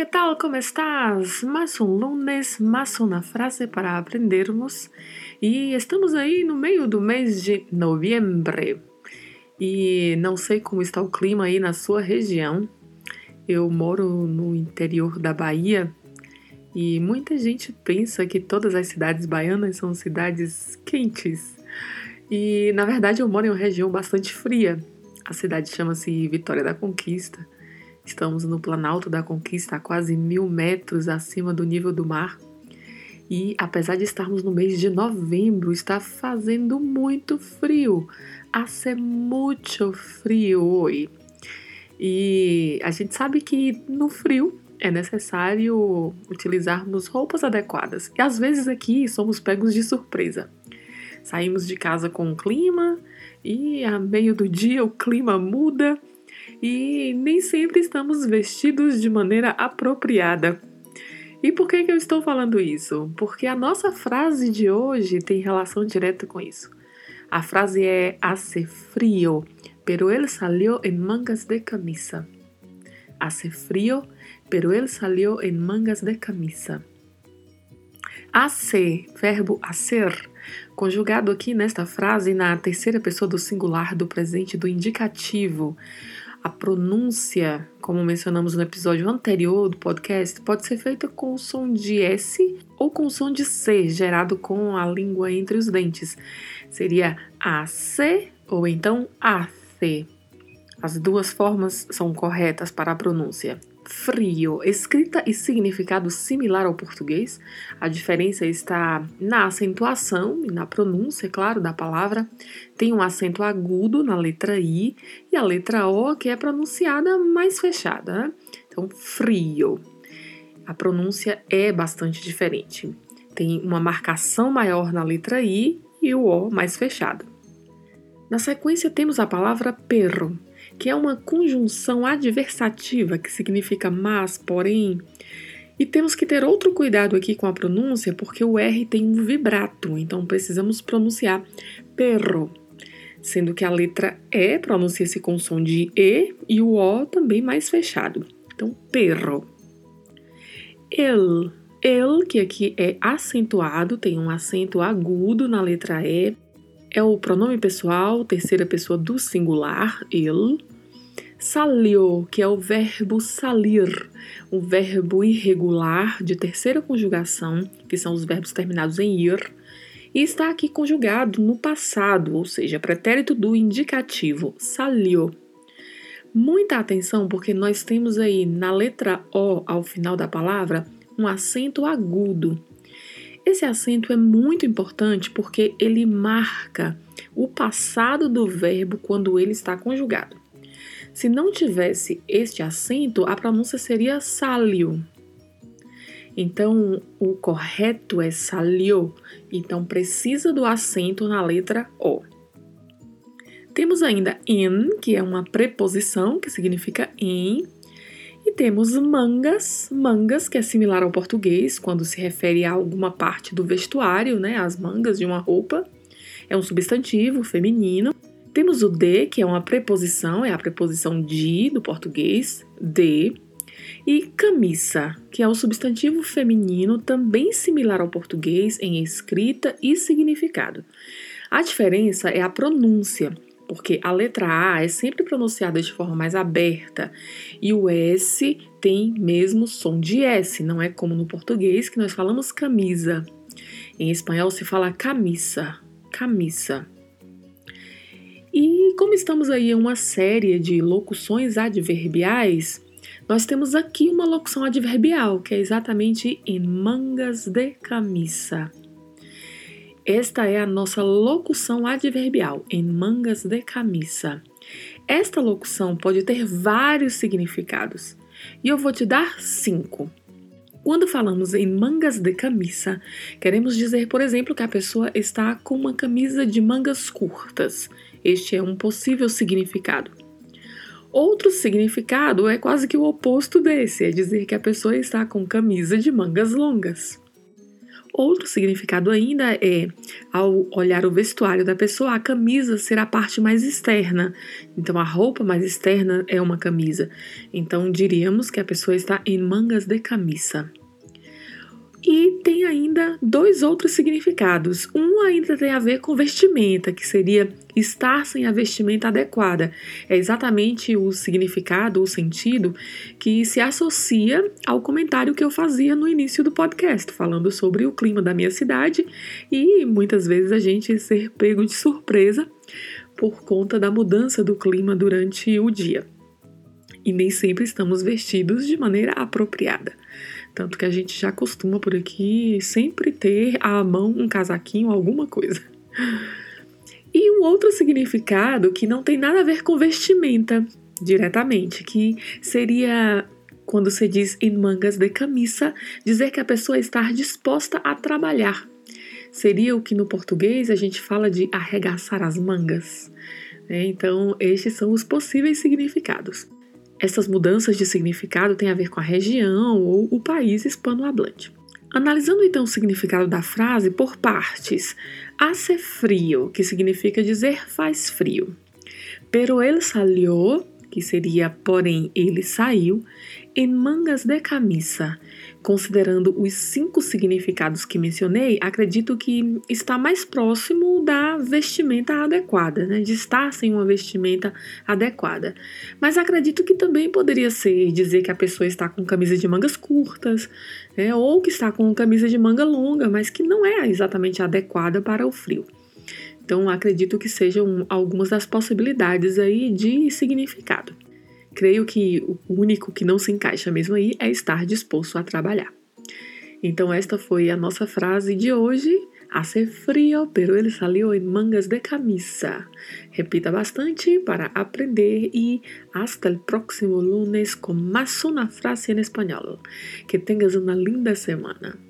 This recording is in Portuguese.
¿Qué tal? ¿Cómo estás? Mais um lunes, mais uma frase para aprendermos. E estamos aí no meio do mês de novembro. E não sei como está o clima aí na sua região. Eu moro no interior da Bahia e muita gente pensa que todas as cidades baianas são cidades quentes. E na verdade eu moro em uma região bastante fria. A cidade chama-se Vitória da Conquista Estamos no Planalto da Conquista, a quase mil metros acima do nível do mar. E apesar de estarmos no mês de novembro, está fazendo muito frio. Hace muito frio hoje. E a gente sabe que no frio é necessário utilizarmos roupas adequadas. E às vezes aqui somos pegos de surpresa. Saímos de casa com o clima e a meio do dia o clima muda e nem sempre estamos vestidos de maneira apropriada. E por que, que eu estou falando isso? Porque a nossa frase de hoje tem relação direta com isso. A frase é hace frío, pero él salió en mangas de camisa. Hace frío, pero él salió en mangas de camisa. Hace, verbo hacer, conjugado aqui nesta frase na terceira pessoa do singular do presente do indicativo, a pronúncia, como mencionamos no episódio anterior do podcast, pode ser feita com o som de S ou com o som de C, gerado com a língua entre os dentes. Seria AC ou então AC. As duas formas são corretas para a pronúncia frio, escrita e significado similar ao português. A diferença está na acentuação e na pronúncia, é claro, da palavra. Tem um acento agudo na letra I e a letra O que é pronunciada mais fechada. Né? Então, frio. A pronúncia é bastante diferente. Tem uma marcação maior na letra I e o O mais fechado. Na sequência, temos a palavra perro que é uma conjunção adversativa que significa mas, porém. E temos que ter outro cuidado aqui com a pronúncia, porque o R tem um vibrato, então precisamos pronunciar perro, sendo que a letra E pronuncia-se com som de E e o O também mais fechado. Então, perro. El, el, que aqui é acentuado, tem um acento agudo na letra E, é o pronome pessoal, terceira pessoa do singular, ele. Salió, que é o verbo salir, um verbo irregular de terceira conjugação, que são os verbos terminados em ir, e está aqui conjugado no passado, ou seja, pretérito do indicativo, salió. Muita atenção, porque nós temos aí na letra O, ao final da palavra, um acento agudo. Esse acento é muito importante porque ele marca o passado do verbo quando ele está conjugado. Se não tivesse este acento, a pronúncia seria salio. Então, o correto é salio. Então, precisa do acento na letra O. Temos ainda en, que é uma preposição que significa em. E temos mangas, mangas, que é similar ao português, quando se refere a alguma parte do vestuário, né? As mangas de uma roupa. É um substantivo feminino. Temos o de, que é uma preposição, é a preposição de do português, de. E camisa, que é o substantivo feminino, também similar ao português em escrita e significado. A diferença é a pronúncia, porque a letra A é sempre pronunciada de forma mais aberta e o S tem mesmo som de S, não é como no português que nós falamos camisa. Em espanhol se fala camisa, camisa. E como estamos aí em uma série de locuções adverbiais, nós temos aqui uma locução adverbial, que é exatamente em mangas de camisa. Esta é a nossa locução adverbial em mangas de camisa. Esta locução pode ter vários significados e eu vou te dar cinco. Quando falamos em mangas de camisa, queremos dizer, por exemplo, que a pessoa está com uma camisa de mangas curtas. Este é um possível significado. Outro significado é quase que o oposto desse, é dizer que a pessoa está com camisa de mangas longas. Outro significado ainda é, ao olhar o vestuário da pessoa, a camisa ser a parte mais externa. Então, a roupa mais externa é uma camisa. Então, diríamos que a pessoa está em mangas de camisa. Ainda dois outros significados. Um ainda tem a ver com vestimenta, que seria estar sem a vestimenta adequada. É exatamente o significado, o sentido que se associa ao comentário que eu fazia no início do podcast, falando sobre o clima da minha cidade e muitas vezes a gente ser pego de surpresa por conta da mudança do clima durante o dia. E nem sempre estamos vestidos de maneira apropriada. Tanto que a gente já costuma por aqui sempre ter à mão um casaquinho, alguma coisa. E um outro significado que não tem nada a ver com vestimenta diretamente, que seria quando se diz em mangas de camisa, dizer que a pessoa está disposta a trabalhar. Seria o que no português a gente fala de arregaçar as mangas. Né? Então, estes são os possíveis significados. Essas mudanças de significado têm a ver com a região ou o país hispanohablante. Analisando então o significado da frase por partes, hace frio, que significa dizer faz frio. Pero él salió, que seria porém ele saiu, em mangas de camisa, Considerando os cinco significados que mencionei, acredito que está mais próximo da vestimenta adequada, né? de estar sem uma vestimenta adequada. Mas acredito que também poderia ser dizer que a pessoa está com camisa de mangas curtas, né? ou que está com camisa de manga longa, mas que não é exatamente adequada para o frio. Então, acredito que sejam algumas das possibilidades aí de significado. Creio que o único que não se encaixa mesmo aí é estar disposto a trabalhar. Então, esta foi a nossa frase de hoje. Hace frio, pero ele salió em mangas de camisa. Repita bastante para aprender e hasta el próximo lunes com mais uma frase em espanhol. Que tenhas uma linda semana.